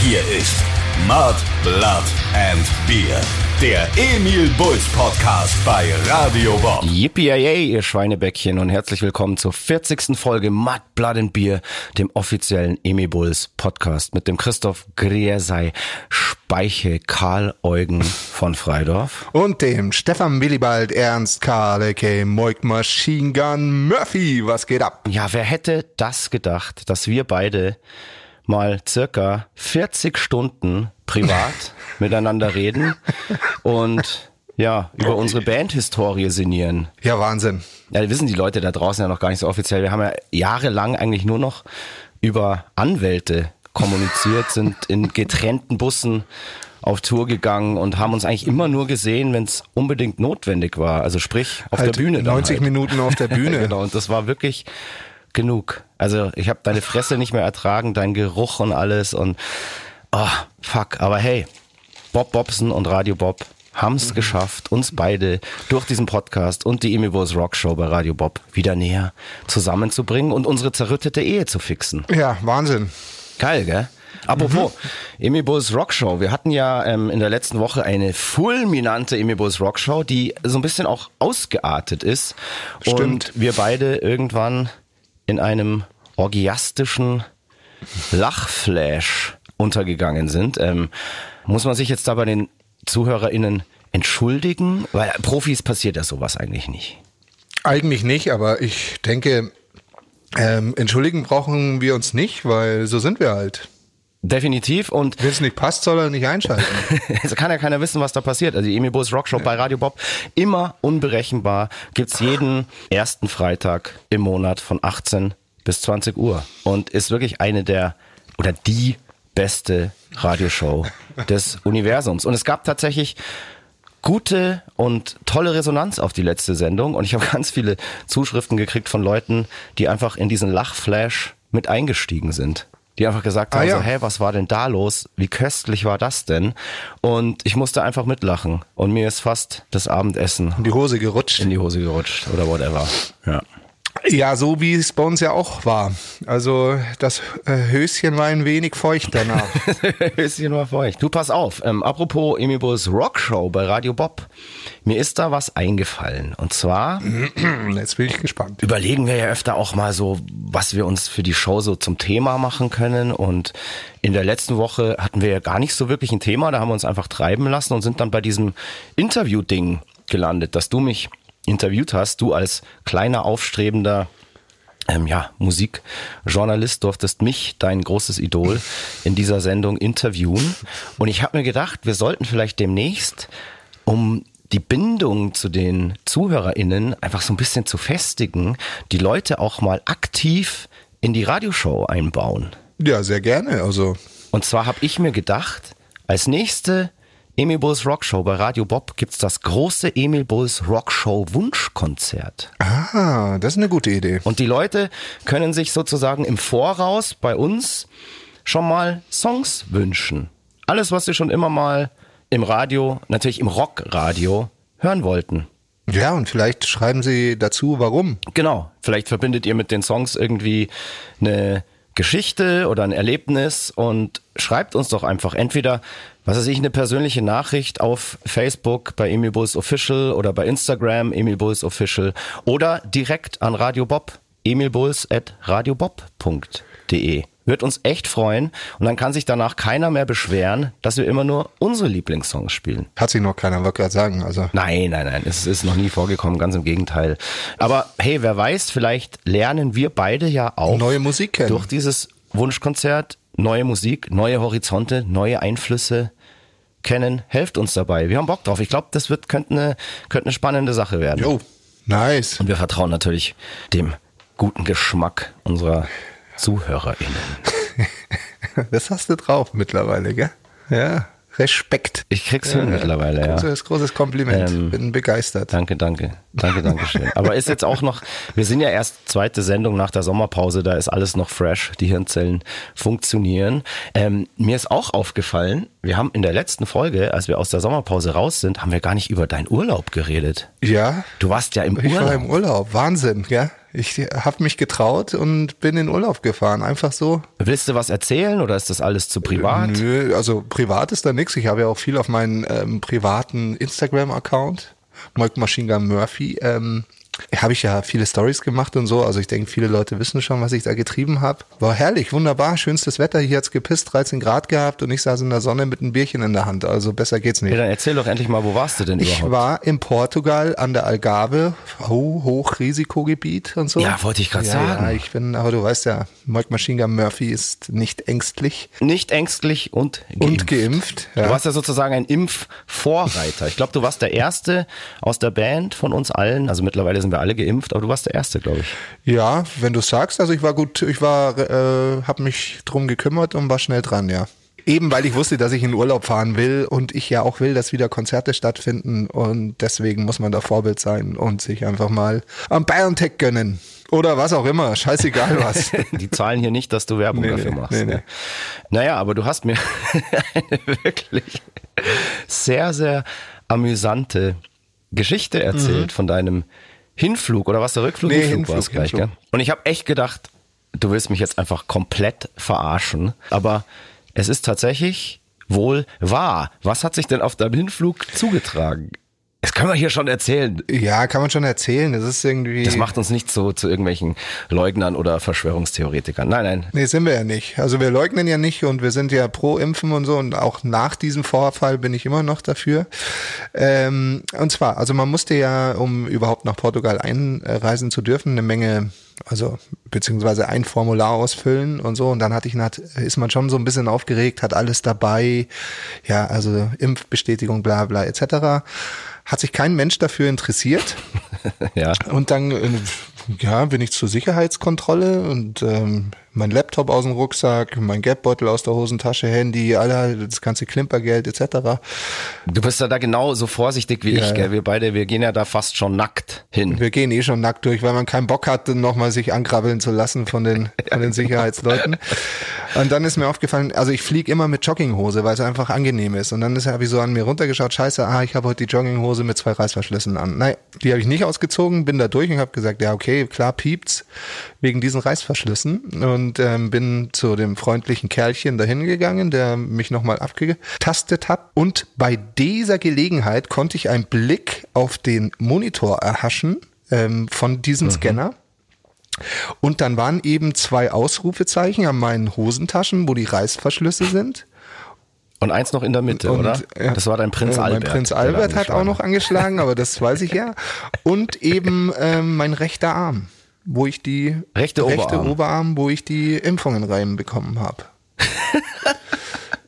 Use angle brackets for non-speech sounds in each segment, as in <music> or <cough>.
Hier ist Mud, Blood and Beer. Der Emil Bulls Podcast bei Radio Bob. Yippie ihr Schweinebäckchen und herzlich willkommen zur 40. Folge Mud, Blood and Beer, dem offiziellen Emil Bulls Podcast mit dem Christoph Griersei Speiche Karl Eugen von Freidorf. Und dem Stefan Willibald Ernst Karl, a.k. Moik Machine Gun Murphy. Was geht ab? Ja, wer hätte das gedacht, dass wir beide mal circa 40 Stunden privat <laughs> miteinander reden und ja, über unsere Bandhistorie sinnieren. Ja, Wahnsinn. Ja, wissen die Leute da draußen ja noch gar nicht so offiziell. Wir haben ja jahrelang eigentlich nur noch über Anwälte kommuniziert, sind in getrennten Bussen auf Tour gegangen und haben uns eigentlich immer nur gesehen, wenn es unbedingt notwendig war. Also sprich auf Halt der Bühne. dann 90 halt. Minuten auf der <laughs> Bühne. genau, und das war wirklich genug. Also ich habe deine Fresse nicht mehr ertragen, dein Geruch und alles und oh, fuck. Aber hey, Bob Bobson und Radio Bob haben es geschafft, uns beide durch diesen Podcast und die Emi Bulls Rock Show bei Radio Bob wieder näher zusammenzubringen und unsere zerrüttete Ehe zu fixen. Ja, Wahnsinn. Geil, gell? Apropos, Emi Bulls Rock Show. Wir hatten ja ähm, in der letzten Woche eine fulminante Emi Bulls Rock Show, die so ein bisschen auch ausgeartet ist. Stimmt. Und wir beide irgendwann in einem orgiastischen Lachflash untergegangen sind. Ähm, muss man sich jetzt da bei den ZuhörerInnen entschuldigen? Weil Profis passiert ja sowas eigentlich nicht. Eigentlich nicht, aber ich denke, ähm, entschuldigen brauchen wir uns nicht, weil so sind wir halt. Definitiv und Wenn es nicht passt, soll er nicht einschalten. <laughs> Es kann ja keiner wissen, was da passiert. Also die Emi Bulls Rockshow bei Radio Bob, immer unberechenbar, gibt's jeden ersten Freitag im Monat von 18 bis 20 Uhr und ist wirklich eine der oder die beste Radioshow <laughs> des Universums. Und es gab tatsächlich gute und tolle Resonanz auf die letzte Sendung und ich habe <laughs> ganz viele Zuschriften gekriegt von Leuten, die einfach in diesen Lachflash mit eingestiegen sind. Die einfach gesagt Ah, haben, ja. so, hey, was war denn da los? Wie köstlich war das denn? Und ich musste einfach mitlachen und mir ist fast das Abendessen In die Hose gerutscht. in die Hose gerutscht oder whatever. Ja. Ja, so wie es bei uns ja auch war. Also das äh, Höschen war ein wenig feucht danach. <laughs> Höschen war feucht. Du pass auf, ähm, apropos Emibus Rockshow bei Radio Bob. Mir ist da was eingefallen. Und zwar <clears throat> Jetzt bin ich gespannt. überlegen wir ja öfter auch mal so, was wir uns für die Show so zum Thema machen können. Und in der letzten Woche hatten wir ja gar nicht so wirklich ein Thema. Da haben wir uns einfach treiben lassen und sind dann bei diesem Interview-Ding gelandet, dass du mich interviewt hast. Du als kleiner, aufstrebender ähm, ja, Musikjournalist durftest mich, dein großes Idol, in dieser Sendung interviewen. Und ich habe mir gedacht, wir sollten vielleicht demnächst, um die Bindung zu den ZuhörerInnen einfach so ein bisschen zu festigen, die Leute auch mal aktiv in die Radioshow einbauen. Ja, sehr gerne. Also Und zwar habe ich mir gedacht, als nächste Emil Bulls Rockshow bei Radio Bob gibt's das große Emil Bulls Rockshow Wunschkonzert. Ah, das ist eine gute Idee. Und die Leute können sich sozusagen im Voraus bei uns schon mal Songs wünschen. Alles, was sie schon immer mal im Radio, natürlich im Rockradio, hören wollten. Ja, und vielleicht schreiben Sie dazu, warum. Genau. Vielleicht verbindet ihr mit den Songs irgendwie eine Geschichte oder ein Erlebnis und schreibt uns doch einfach entweder, was weiß ich, eine persönliche Nachricht auf Facebook bei Emil Bulls Official oder bei Instagram Emil Bulls Official oder direkt an Radio Bob, emilbulls at radiobob.de. Wird uns echt freuen und dann kann sich danach keiner mehr beschweren, dass wir immer nur unsere Lieblingssongs spielen. Hat sich noch keiner, gerade sagen. Also Nein, nein, nein, es ist noch nie vorgekommen, ganz im Gegenteil. Aber hey, wer weiß, vielleicht lernen wir beide ja auch Neue Musik kennen. durch dieses Wunschkonzert neue Musik, neue Horizonte, neue Einflüsse kennen. Helft uns dabei. Wir haben Bock drauf. Ich glaube, das wird könnte eine könnte eine spannende Sache werden. Jo, nice. Und wir vertrauen natürlich dem guten Geschmack unserer ZuhörerInnen. <laughs> Das hast du drauf mittlerweile, gell? Ja, Respekt. Ich krieg's hin mittlerweile, ja. Großes, großes Kompliment. Ähm, Bin begeistert. Danke, danke. Danke, danke schön. <laughs> Aber ist jetzt auch noch, wir sind ja erst zweite Sendung nach der Sommerpause, da ist alles noch fresh, die Hirnzellen funktionieren. Ähm, mir ist auch aufgefallen, wir haben in der letzten Folge, als wir aus der Sommerpause raus sind, haben wir gar nicht über deinen Urlaub geredet. Ja, Du warst ja im ich Urlaub. war im Urlaub. Wahnsinn, gell? Ich habe mich getraut und bin in Urlaub gefahren. Einfach so. Willst du was erzählen oder ist das alles zu privat? Nö, also privat ist da nichts. Ich habe ja auch viel auf meinen ähm, privaten Instagram-Account, Mike Machine Gun Murphy. Ähm, habe ich ja viele Stories gemacht und so. Also ich denke, viele Leute wissen schon, was ich da getrieben habe. War herrlich, wunderbar, schönstes Wetter. Hier hat's gepisst, 13 Grad gehabt und ich saß in der Sonne mit einem Bierchen in der Hand. Also besser geht's nicht. Ja, dann erzähl doch endlich mal, wo warst du denn ich überhaupt? war in Portugal an der Algarve, ho Hochrisikogebiet und so. Ja, wollte ich gerade ja, sagen. Ja, ich bin, aber du weißt ja, Mike Machine Gun Murphy ist nicht ängstlich Nicht ängstlich und geimpft. und geimpft. Du Ja. warst ja sozusagen ein Impfvorreiter. Ich glaube, du warst der Erste aus der Band von uns allen. Also mittlerweile sind wir alle geimpft, aber du warst der Erste, glaube ich. ja, wenn du sagst, also ich war gut, ich war, äh, habe mich drum gekümmert und war schnell dran, ja. Eben weil ich wusste, dass ich in Urlaub fahren will und ich ja auch will, dass wieder Konzerte stattfinden und deswegen muss man da Vorbild sein und sich einfach mal am BioNTech gönnen. Oder was auch immer, scheißegal <laughs> was. Die zahlen hier nicht, dass du Werbung Nee, dafür machst. nee, ne? nee. Naja, aber du hast mir eine <laughs> wirklich sehr, sehr amüsante Geschichte erzählt von deinem Hinflug oder was der Rückflug? Nee, Hinflug Hinflug, war's gleich, Hinflug. gell? Und ich habe echt gedacht, du willst mich jetzt einfach komplett verarschen, aber es ist tatsächlich wohl wahr. Was hat sich denn auf deinem Hinflug zugetragen? Das können wir hier schon erzählen. Ja, kann man schon erzählen. Das ist irgendwie. Das macht uns nicht so zu irgendwelchen Leugnern oder Verschwörungstheoretikern. Nein, nein. Nee, sind wir ja nicht. Also wir leugnen ja nicht und wir sind ja pro Impfen und so und auch nach diesem Vorfall bin ich immer noch dafür. Ähm, und zwar, also man musste ja, um überhaupt nach Portugal einreisen zu dürfen, eine Menge, also beziehungsweise ein Formular ausfüllen und so und dann hatte ich, ist man schon so ein bisschen aufgeregt, hat alles dabei, ja, also Impfbestätigung, bla bla etc. Hat sich kein Mensch dafür interessiert. <laughs> Ja. Und dann äh, ja, bin ich zur Sicherheitskontrolle und ähm, mein Laptop aus dem Rucksack, mein Geldbeutel aus der Hosentasche, Handy, aller, das ganze Klimpergeld etc. Du bist ja da genau so vorsichtig wie Ja, ich, gell? Wir beide, wir gehen ja da fast schon nackt hin. Wir gehen eh schon nackt durch, weil man keinen Bock hat, nochmal sich ankrabbeln zu lassen von den, von den <laughs> Sicherheitsleuten. Und dann ist mir aufgefallen, also ich fliege immer mit Jogginghose, weil es einfach angenehm ist. Und dann habe ich so an mir runtergeschaut, scheiße, ah, ich habe heute die Jogginghose mit zwei Reißverschlüssen an. Nein, die habe ich nicht ausgezogen, bin da durch und habe gesagt, ja okay, klar piept's wegen diesen Reißverschlüssen. Und ähm, bin zu dem freundlichen Kerlchen dahin gegangen, der mich nochmal abgetastet hat. Und bei dieser Gelegenheit konnte ich einen Blick auf den Monitor erhaschen ähm, von diesem Scanner. Und dann waren eben zwei Ausrufezeichen an meinen Hosentaschen, wo die Reißverschlüsse sind. Und eins noch in der Mitte, Und, oder? ja, Das war dein Prinz äh, Albert. Mein Prinz Albert hat auch noch angeschlagen, aber das weiß ich ja. Und <laughs> eben ähm, mein rechter Arm, wo ich die Rechte Oberarm. Oberarm, wo ich die Impfungen reinbekommen habe. <laughs>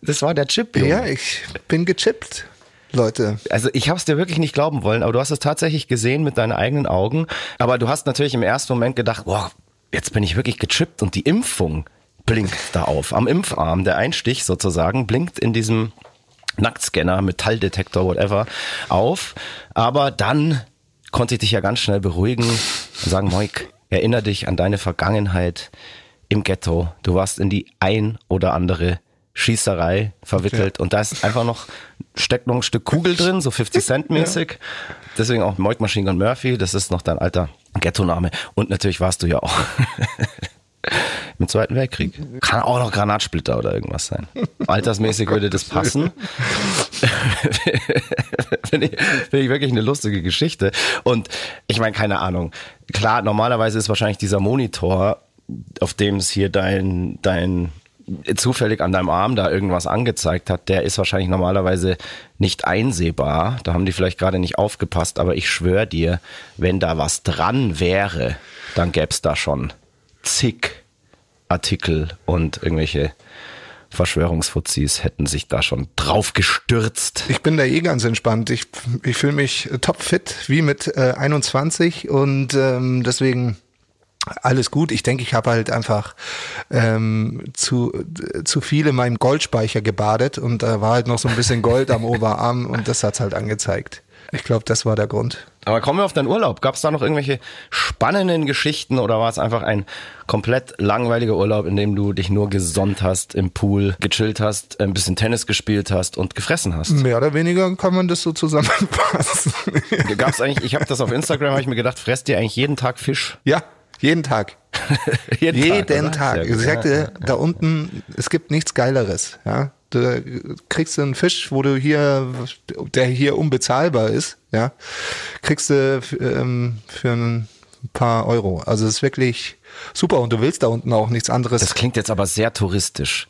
Das war der Chip, Junge. Ja, ich bin gechippt, Leute. Also ich habe es dir wirklich nicht glauben wollen, aber du hast es tatsächlich gesehen mit deinen eigenen Augen. Aber du hast natürlich im ersten Moment gedacht, boah, jetzt bin ich wirklich gechippt und die Impfung blinkt da auf. Am Impfarm, der Einstich sozusagen, blinkt in diesem Nacktscanner, Metalldetektor, whatever, auf. Aber dann konnte ich dich ja ganz schnell beruhigen und sagen, Moik, erinnere dich an deine Vergangenheit im Ghetto. Du warst in die ein oder andere Schießerei verwickelt und da ist einfach noch, steckt noch ein Stück Kugel drin, so 50 Cent mäßig. Deswegen auch Moik Machine Gun Murphy, das ist noch dein alter Ghetto-Name. Und natürlich warst du ja auch <laughs> im Zweiten Weltkrieg. Kann auch noch Granatsplitter oder irgendwas sein. Altersmäßig würde das passen. <laughs> Finde ich, finde ich wirklich eine lustige Geschichte. Und ich meine, keine Ahnung. Klar, normalerweise ist wahrscheinlich dieser Monitor, auf dem es hier dein, dein zufällig an deinem Arm da irgendwas angezeigt hat, der ist wahrscheinlich normalerweise nicht einsehbar. Da haben die vielleicht gerade nicht aufgepasst, aber ich schwöre dir, wenn da was dran wäre, dann gäb's da schon zig Artikel und irgendwelche Verschwörungsfuzis hätten sich da schon drauf gestürzt. Ich bin da eh ganz entspannt. Ich, ich fühle mich topfit, wie mit äh, 21 und ähm, deswegen alles gut. Ich denke, ich habe halt einfach ähm, zu, zu viel in meinem Goldspeicher gebadet und da war halt noch so ein bisschen Gold am <laughs> Oberarm und das hat's halt angezeigt. Ich glaube, das war der Grund. Aber kommen wir auf deinen Urlaub. Gab es da noch irgendwelche spannenden Geschichten oder war es einfach ein komplett langweiliger Urlaub, in dem du dich nur gesonnt hast, im Pool gechillt hast, ein bisschen Tennis gespielt hast und gefressen hast? Mehr oder weniger kann man das so zusammenfassen. Gab es eigentlich, ich habe das auf Instagram, habe ich mir gedacht, fresst ihr eigentlich jeden Tag Fisch? ja, <laughs> Jeden Tag. Jeden, Jeden Tag. Tag. gut, sagte, ja, ja. da unten, es gibt nichts Geileres. Ja? Du kriegst du einen Fisch, wo du hier, der hier unbezahlbar ist, ja, kriegst du ähm, für ein paar Euro. Also es ist wirklich super und du willst da unten auch nichts anderes. Das klingt jetzt aber sehr touristisch.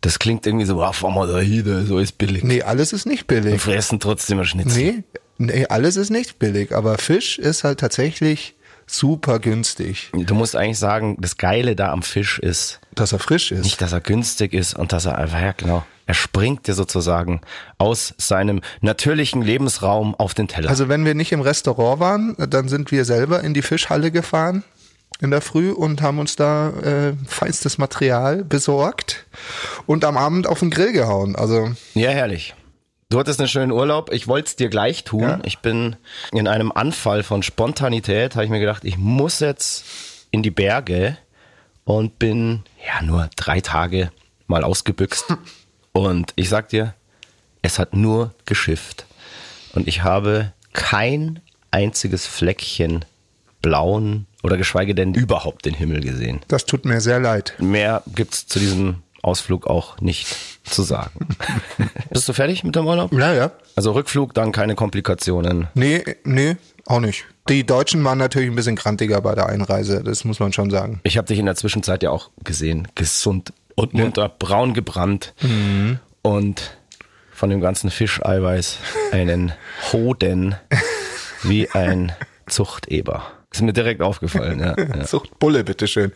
Das klingt irgendwie so, ah, fahr mal da hin, so ist billig. nee, alles ist nicht Wir billig. fressen trotzdem ein Schnitzel. Nee, nee, alles ist nicht billig, aber Fisch ist halt tatsächlich super günstig, Du musst eigentlich sagen, das Geile da am Fisch ist, dass er frisch ist. nicht, dass er günstig ist und dass er einfach, ja genau, er springt dir sozusagen aus seinem natürlichen Lebensraum auf den Teller. Also wenn wir nicht im Restaurant waren, dann sind wir selber in die Fischhalle gefahren in der Früh und haben uns da äh, feinstes Material besorgt und am Abend auf den Grill gehauen. Also Ja, herrlich. Du hattest einen schönen Urlaub. Ich wollte es dir gleich tun. Ja. Ich bin in einem Anfall von Spontanität, habe ich mir gedacht, ich muss jetzt in die Berge und bin ja nur drei Tage mal ausgebüxt. <laughs> Und ich sag dir, es hat nur geschifft. Und ich habe kein einziges Fleckchen blauen oder geschweige denn überhaupt den Himmel gesehen. das tut mir sehr leid. Mehr gibt's zu diesem Ausflug auch nicht zu sagen. <laughs> Bist du fertig mit dem Urlaub? Ja, ja. Also Rückflug, dann keine Komplikationen. Nee, nee, auch nicht. Die Deutschen waren natürlich ein bisschen krantiger bei der Einreise, das muss man schon sagen. Ich habe dich in der Zwischenzeit ja auch gesehen, gesund und munter, braun gebrannt und von dem ganzen Fischeiweiß einen <laughs> Hoden wie ein Zuchteber. Ist mir direkt aufgefallen, ja. ja. <laughs> Zucht Bulle, bitteschön.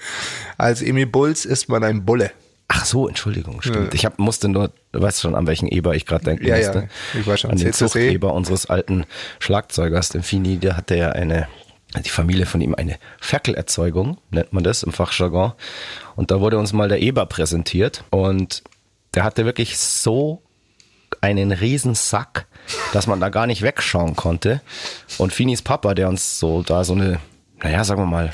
Als Emil Bulls ist man ein Bulle. Ach so, Entschuldigung, stimmt. Ich hab, musste nur, du weißt schon, an welchen Eber ich gerade denken Ja, ja, musste. ich weiß schon, An den. Zuchteber unseres alten Schlagzeugers, dem Fini, der hatte ja eine, die Familie von ihm eine Ferkelerzeugung, nennt man das im Fachjargon. Und da wurde uns mal der Eber präsentiert und der hatte wirklich so einen riesen Sack, dass man da gar nicht wegschauen konnte. Und Finis Papa, der uns so da so eine, naja, sagen wir mal,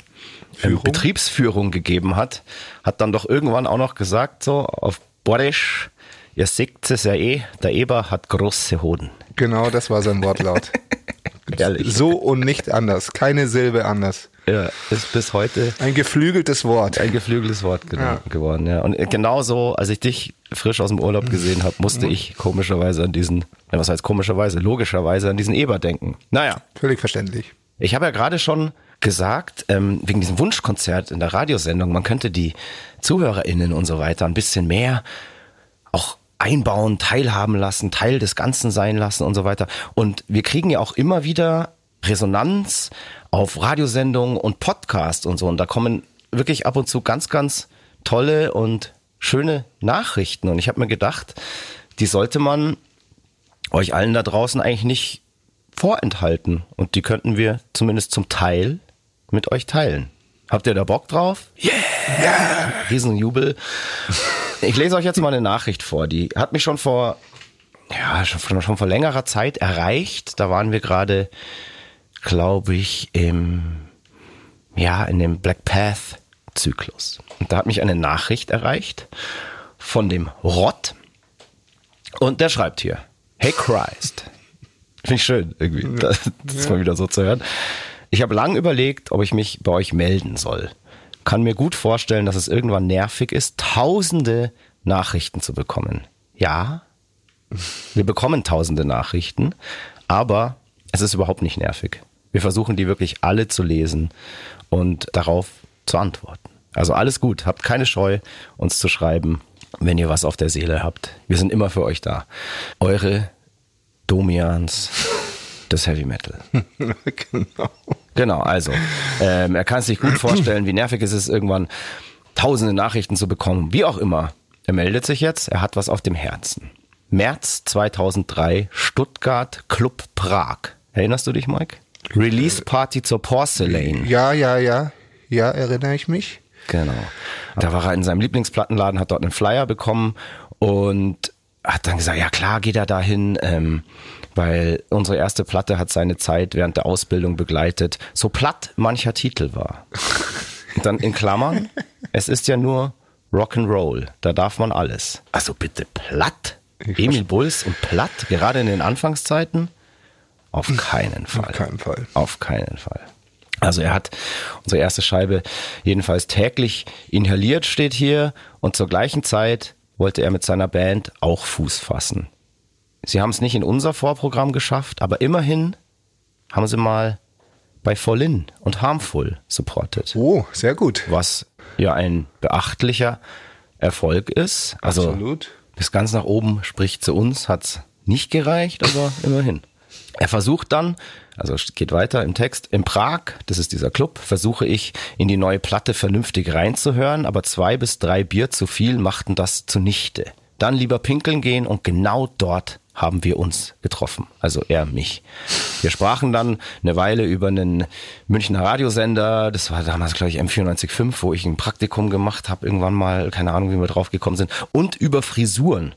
ähm, Führung? Betriebsführung gegeben hat, hat dann doch irgendwann auch noch gesagt, so auf Borisch, ihr seht es ja eh, der Eber hat große Hoden. Genau, das war sein Wortlaut. <laughs> Ehrlich. so und nicht anders. Keine Silbe anders. Ja, ist bis heute Ein geflügeltes Wort. ein geflügeltes Wort ge Ja. geworden. Ja. Und genauso, als ich dich frisch aus dem Urlaub gesehen habe, musste ich komischerweise an diesen, was heißt komischerweise, logischerweise an diesen Eber denken. Naja, Völlig verständlich. Ich habe ja gerade schon gesagt, ähm, wegen diesem Wunschkonzert in der Radiosendung, man könnte die ZuhörerInnen und so weiter ein bisschen mehr auch einbauen, teilhaben lassen, Teil des Ganzen sein lassen und so weiter. Und wir kriegen ja auch immer wieder Resonanz auf Radiosendungen und Podcasts und so. Und da kommen wirklich ab und zu ganz, ganz tolle und schöne Nachrichten. Und ich habe mir gedacht, die sollte man euch allen da draußen eigentlich nicht vorenthalten. Und die könnten wir zumindest zum Teil mit euch teilen. Habt ihr da Bock drauf? Yeah! Riesenjubel. Ich lese euch jetzt mal eine Nachricht vor. Die hat mich schon vor, ja, schon, schon vor längerer Zeit erreicht. Da waren wir gerade, glaube ich, im, ja, in dem Black Path Zyklus. Und da hat mich eine Nachricht erreicht von dem Rott. Und der schreibt hier, Hey Christ. Finde ich schön, irgendwie, das, das mal wieder so zu hören. Ich habe lang überlegt, ob ich mich bei euch melden soll. Kann mir gut vorstellen, dass es irgendwann nervig ist, tausende Nachrichten zu bekommen. Ja, wir bekommen tausende Nachrichten, aber es ist überhaupt nicht nervig. Wir versuchen die wirklich alle zu lesen und darauf zu antworten. Also alles gut, habt keine Scheu, uns zu schreiben, wenn ihr was auf der Seele habt. Wir sind immer für euch da. Eure Domians des Heavy Metal. <laughs> genau. Genau, also ähm, er kann sich gut <clears throat> vorstellen, wie nervig es ist, irgendwann tausende Nachrichten zu bekommen. Wie auch immer, er meldet sich jetzt, er hat was auf dem Herzen. März 2003, Stuttgart, Club Prag. Erinnerst du dich, Mike? Release Party zur Porcelain. Ja, ja, ja. Ja, erinnere ich mich. Genau. Da war er in seinem Lieblingsplattenladen, hat dort einen Flyer bekommen und hat dann gesagt, ja klar, geht er dahin, ähm, weil unsere erste Platte hat seine Zeit während der Ausbildung begleitet. So platt mancher Titel war. Und dann in Klammern, es ist ja nur Rock'n'Roll, da darf man alles. Also bitte platt? Emil Bulls und platt, gerade in den Anfangszeiten? Auf keinen Fall. Auf keinen Fall. Auf keinen Fall. Also er hat unsere erste Scheibe jedenfalls täglich inhaliert, steht hier. Und zur gleichen Zeit wollte er mit seiner Band auch Fuß fassen. Sie haben es nicht in unser Vorprogramm geschafft, aber immerhin haben sie mal bei Follin und Harmful supportet. Oh, sehr gut. Was ja ein beachtlicher Erfolg ist. Also Absolut. bis ganz nach oben spricht zu uns, hat's nicht gereicht, aber immerhin. Er versucht dann, also es geht weiter im Text, in Prag, das ist dieser Club, versuche ich in die neue Platte vernünftig reinzuhören, aber zwei bis drei Bier zu viel machten das zunichte. Dann lieber pinkeln gehen und genau dort haben wir uns getroffen, also er mich. Wir sprachen dann eine Weile über einen Münchner Radiosender, das war damals glaube ich M945, wo ich ein Praktikum gemacht habe, irgendwann mal, keine Ahnung, wie wir drauf gekommen sind, und über Frisuren.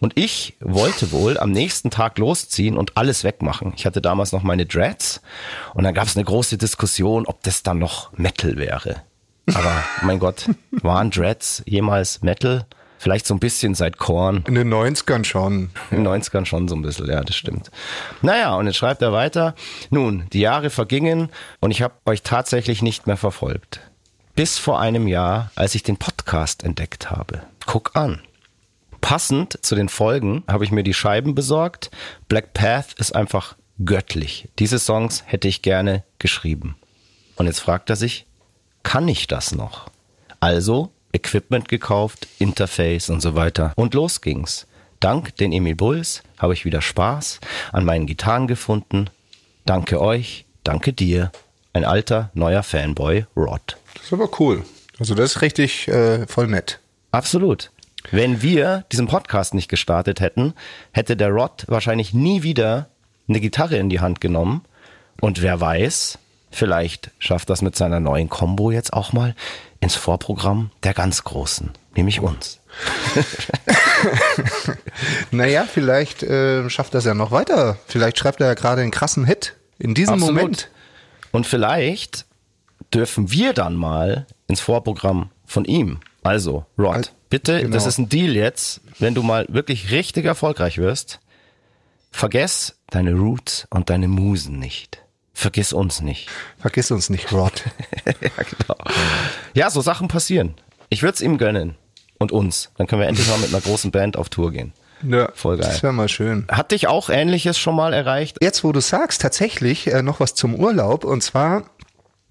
Und ich wollte wohl am nächsten Tag losziehen und alles wegmachen. Ich hatte damals noch meine Dreads und dann gab es eine große Diskussion, ob das dann noch Metal wäre. Aber mein Gott, waren Dreads jemals Metal? Vielleicht so ein bisschen seit Korn. In den 90ern schon. In den 90ern schon so ein bisschen, ja, das stimmt. Naja, und jetzt schreibt er weiter. Nun, die Jahre vergingen und ich habe euch tatsächlich nicht mehr verfolgt. Bis vor einem Jahr, als ich den Podcast entdeckt habe. Guck an. Passend zu den Folgen habe ich mir die Scheiben besorgt. Black Path ist einfach göttlich. Diese Songs hätte ich gerne geschrieben. Und jetzt fragt er sich, kann ich das noch? Also Equipment gekauft, Interface und so weiter. Und los ging's. Dank den Emil Bulls habe ich wieder Spaß an meinen Gitarren gefunden. Danke euch, danke dir, ein alter, neuer Fanboy, Rod. Das ist aber cool. Also das ist richtig äh, voll nett. Absolut. Wenn wir diesen Podcast nicht gestartet hätten, hätte der Rod wahrscheinlich nie wieder eine Gitarre in die Hand genommen. Und wer weiß, vielleicht schafft das mit seiner neuen Combo jetzt auch mal ins Vorprogramm der ganz Großen, nämlich uns. <laughs> Naja, vielleicht äh, schafft er es ja noch weiter. Vielleicht schreibt er ja gerade einen krassen Hit in diesem Absolut. Moment. Und vielleicht dürfen wir dann mal ins Vorprogramm von ihm. Also, Rod, Al- bitte, genau. das ist ein Deal jetzt, wenn du mal wirklich richtig erfolgreich wirst, vergess deine Roots und deine Musen nicht. Vergiss uns nicht. Vergiss uns nicht, Rod. <laughs> ja, genau. Ja, so Sachen passieren. Ich würde es ihm gönnen. Und uns. Dann können wir endlich mal mit einer großen Band auf Tour gehen. Ja, Voll geil. Das wäre mal schön. Hat dich auch Ähnliches schon mal erreicht? Jetzt, wo du sagst, tatsächlich äh, noch was zum Urlaub. Und zwar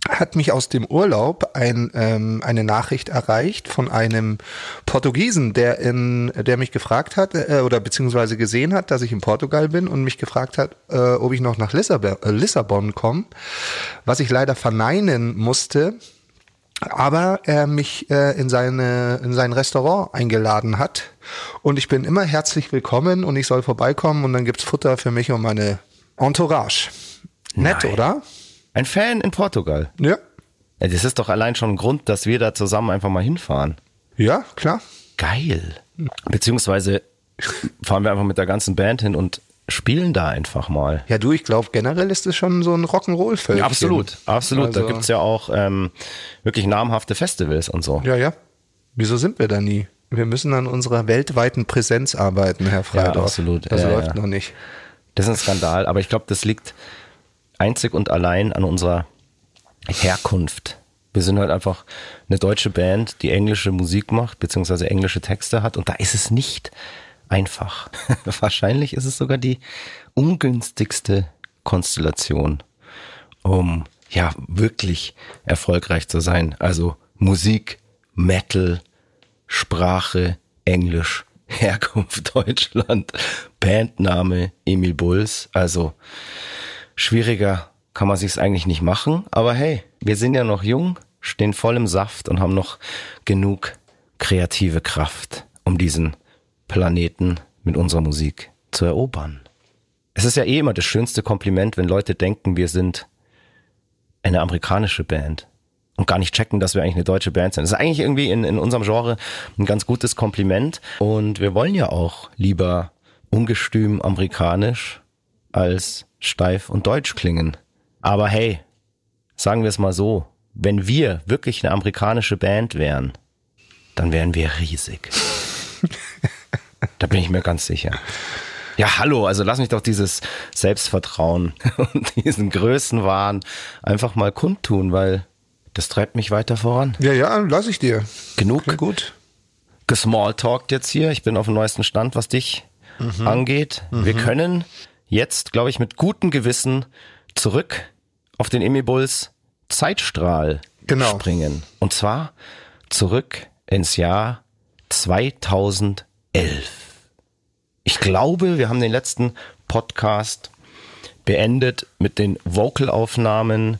hat mich aus dem Urlaub ein, ähm, eine Nachricht erreicht von einem Portugiesen, der in, der mich gefragt hat äh, oder beziehungsweise gesehen hat, dass ich in Portugal bin und mich gefragt hat, äh, ob ich noch nach Lissabon, äh, Lissabon komme, was ich leider verneinen musste, aber er mich äh, in seine in sein Restaurant eingeladen hat und ich bin immer herzlich willkommen und ich soll vorbeikommen und dann gibt's Futter für mich und meine Entourage. Nett, Nein. oder? Ein Fan in Portugal. Ja. Ja, das ist doch allein schon ein Grund, dass wir da zusammen einfach mal hinfahren. Ja, klar. Geil. Beziehungsweise fahren wir einfach mit der ganzen Band hin und spielen da einfach mal. Ja, du, ich glaube, generell ist es schon so ein Rock'n'Roll-Völkchen. Ja, absolut, absolut. da Also- gibt's ja auch ähm, wirklich namhafte Festivals und so. Ja, ja. Wieso sind wir da nie? Wir müssen an unserer weltweiten Präsenz arbeiten, Herr Freidorf. absolut. Das Ja, läuft ja. noch nicht. Das ist ein Skandal, aber ich glaube, das liegt einzig und allein an unserer Herkunft. Wir sind halt einfach eine deutsche Band, die englische Musik macht, beziehungsweise englische Texte hat und da ist es nicht einfach. <laughs> Wahrscheinlich ist es sogar die ungünstigste Konstellation, um ja wirklich erfolgreich zu sein. Also Musik, Metal, Sprache, Englisch, <laughs> Herkunft Deutschland, Bandname Emil Bulls. Also schwieriger kann man sich's eigentlich nicht machen. Aber hey, wir sind ja noch jung, stehen voll im Saft und haben noch genug kreative Kraft, um diesen Planeten mit unserer Musik zu erobern. Es ist ja eh immer das schönste Kompliment, wenn Leute denken, wir sind eine amerikanische Band und gar nicht checken, dass wir eigentlich eine deutsche Band sind. Das ist eigentlich irgendwie in, in unserem Genre ein ganz gutes Kompliment. Und wir wollen ja auch lieber ungestüm amerikanisch als steif und deutsch klingen. Aber hey, sagen wir es mal so, wenn wir wirklich eine amerikanische Band wären, dann wären wir riesig. <laughs> da bin ich mir ganz sicher. Ja, hallo, also lass mich doch dieses Selbstvertrauen <laughs> und diesen Größenwahn einfach mal kundtun, weil das treibt mich weiter voran. Ja, ja, lass ich dir. Genug Klingt gut. gesmalltalkt jetzt hier. Ich bin auf dem neuesten Stand, was dich angeht. Wir können jetzt, glaube ich, mit gutem Gewissen zurück auf den Emmy Bulls Zeitstrahl Genau. springen. Und zwar zurück ins Jahr 2011. Ich glaube, wir haben den letzten Podcast beendet mit den Vocalaufnahmen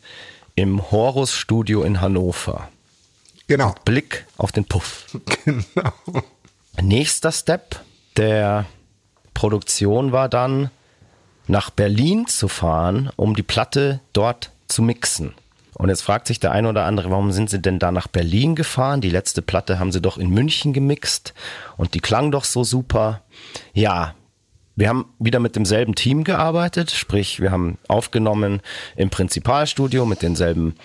im Horus Studio in Hannover. Genau. Blick auf den Puff. <laughs> Genau. Nächster Step der Produktion war dann, nach Berlin zu fahren, um die Platte dort zu mixen. Und jetzt fragt sich der eine oder andere, warum sind sie denn da nach Berlin gefahren? Die letzte Platte haben sie doch in München gemixt und die klang doch so super. Ja, wir haben wieder mit demselben Team gearbeitet, sprich, wir haben aufgenommen im Prinzipalstudio mit denselben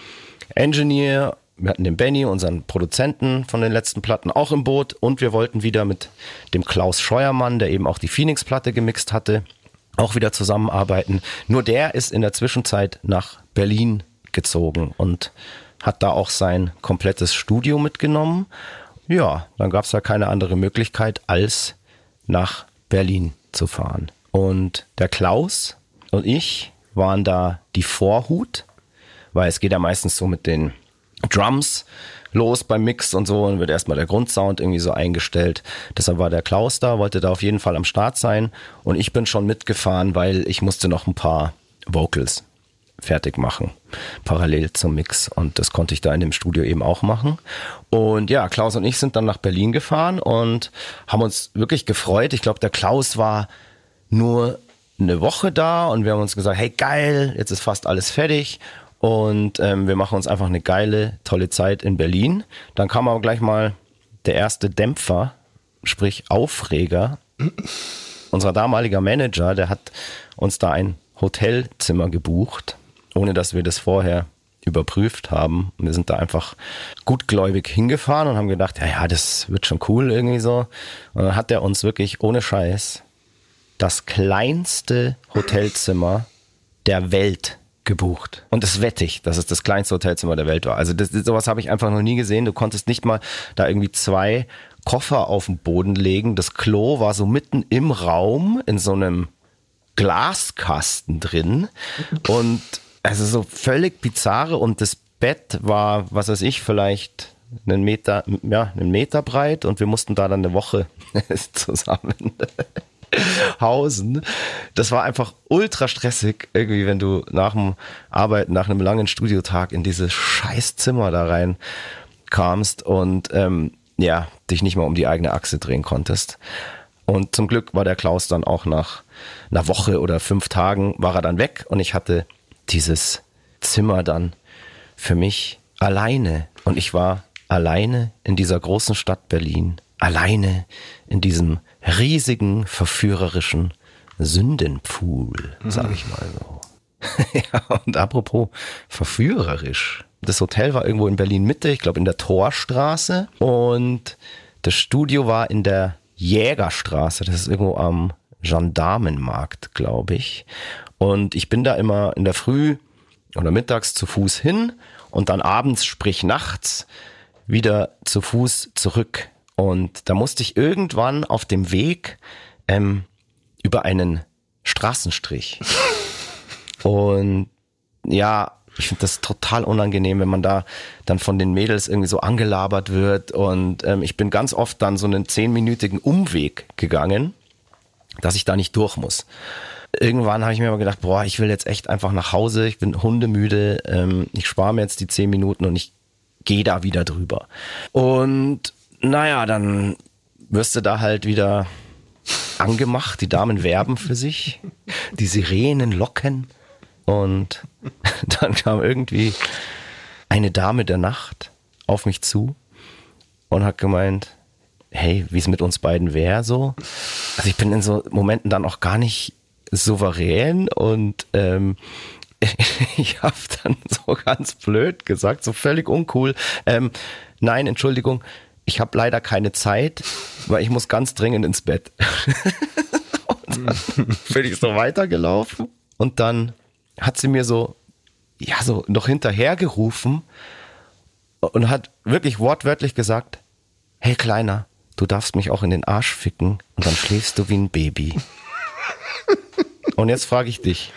Engineer. Wir hatten den Benny, unseren Produzenten von den letzten Platten, auch im Boot und wir wollten wieder mit dem Klaus Scheuermann, der eben auch die Phoenix-Platte gemixt hatte, auch wieder zusammenarbeiten. Nur der ist in der Zwischenzeit nach Berlin gezogen und hat da auch sein komplettes Studio mitgenommen. Ja, dann gab es ja keine andere Möglichkeit, als nach Berlin zu fahren. Und der Klaus und ich waren da die Vorhut, weil es geht ja meistens so mit den Drums los beim Mix und so und wird erstmal der Grundsound irgendwie so eingestellt. Deshalb war der Klaus da, wollte da auf jeden Fall am Start sein und ich bin schon mitgefahren, weil ich musste noch ein paar Vocals fertig machen, parallel zum Mix. Und das konnte ich da in dem Studio eben auch machen. Und ja, Klaus und ich sind dann nach Berlin gefahren und haben uns wirklich gefreut. Ich glaube, der Klaus war nur eine Woche da und wir haben uns gesagt, hey geil, jetzt ist fast alles fertig und ähm, wir machen uns einfach eine geile, tolle Zeit in Berlin. Dann kam aber gleich mal der erste Dämpfer, sprich Aufreger. Unser damaliger Manager, der hat uns da ein Hotelzimmer gebucht, ohne dass wir das vorher überprüft haben. Und wir sind da einfach gutgläubig hingefahren und haben gedacht, ja, ja, das wird schon cool irgendwie so. Und dann hat er uns wirklich ohne Scheiß das kleinste Hotelzimmer der Welt gebucht. Und das wette ich, dass es das kleinste Hotelzimmer der Welt war. Also das, sowas habe ich einfach noch nie gesehen. Du konntest nicht mal da irgendwie zwei Koffer auf den Boden legen. Das Klo war so mitten im Raum in so einem Glaskasten drin. Und also so völlig bizarre. Und das Bett war, was weiß ich, vielleicht einen Meter, ja, einen Meter breit. Und wir mussten da dann eine Woche <laughs> zusammen <laughs> hausen. Das war einfach ultra stressig, irgendwie, wenn du nach dem Arbeiten, nach einem langen Studiotag in dieses scheiß Zimmer da rein kamst und ähm, ja, dich nicht mal um die eigene Achse drehen konntest. Und zum Glück war der Klaus dann auch nach einer Woche oder fünf Tagen war er dann weg und ich hatte dieses Zimmer dann für mich alleine. Und ich war alleine in dieser großen Stadt Berlin, alleine in diesem riesigen, verführerischen Sündenpool, sag ich mal so. <laughs> ja, und apropos verführerisch. Das Hotel war irgendwo in Berlin Mitte, ich glaube in der Torstraße. Und das Studio war in der Jägerstraße. Das ist irgendwo am Gendarmenmarkt, glaube ich. Und ich bin da immer in der Früh oder mittags zu Fuß hin und dann abends, sprich nachts, wieder zu Fuß zurück. Und da musste ich irgendwann auf dem Weg ähm, über einen Straßenstrich. <laughs> Und ja, ich finde das total unangenehm, wenn man da dann von den Mädels irgendwie so angelabert wird. Und ähm, ich bin ganz oft dann so einen zehnminütigen Umweg gegangen, dass ich da nicht durch muss. Irgendwann habe ich mir aber gedacht, boah, ich will jetzt echt einfach nach Hause, ich bin hundemüde, ähm, ich spare mir jetzt die zehn Minuten und ich gehe da wieder drüber. Und naja, dann wirst du da halt wieder angemacht, die Damen werben für sich, die Sirenen locken und <laughs> dann kam irgendwie eine Dame der Nacht auf mich zu und hat gemeint, hey, wie es mit uns beiden wäre so. Also ich bin in so Momenten dann auch gar nicht souverän und ähm, <laughs> ich habe dann so ganz blöd gesagt, so völlig uncool. Ähm, nein, Entschuldigung, ich habe leider keine Zeit, weil ich muss ganz dringend ins Bett. dann <laughs> bin ich so weitergelaufen und dann hat sie mir so, ja, so noch hinterhergerufen und hat wirklich wortwörtlich gesagt, hey Kleiner, du darfst mich auch in den Arsch ficken und dann schläfst du wie ein Baby. und jetzt frage ich dich,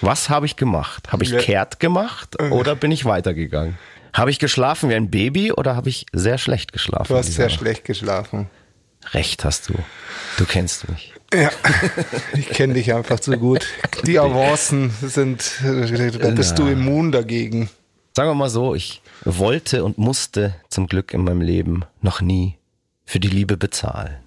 was habe ich gemacht? Habe ich Ja. kehrt gemacht oder bin ich weitergegangen? Habe ich geschlafen wie ein Baby oder habe ich sehr schlecht geschlafen? Du hast sehr dieser schlecht geschlafen. Nacht? Recht hast du. Du kennst mich. Ja, <laughs> ich kenne dich einfach zu gut. Die Avancen sind, da bist du immun dagegen. Sagen wir mal so, ich wollte und musste zum Glück in meinem Leben noch nie für die Liebe bezahlen.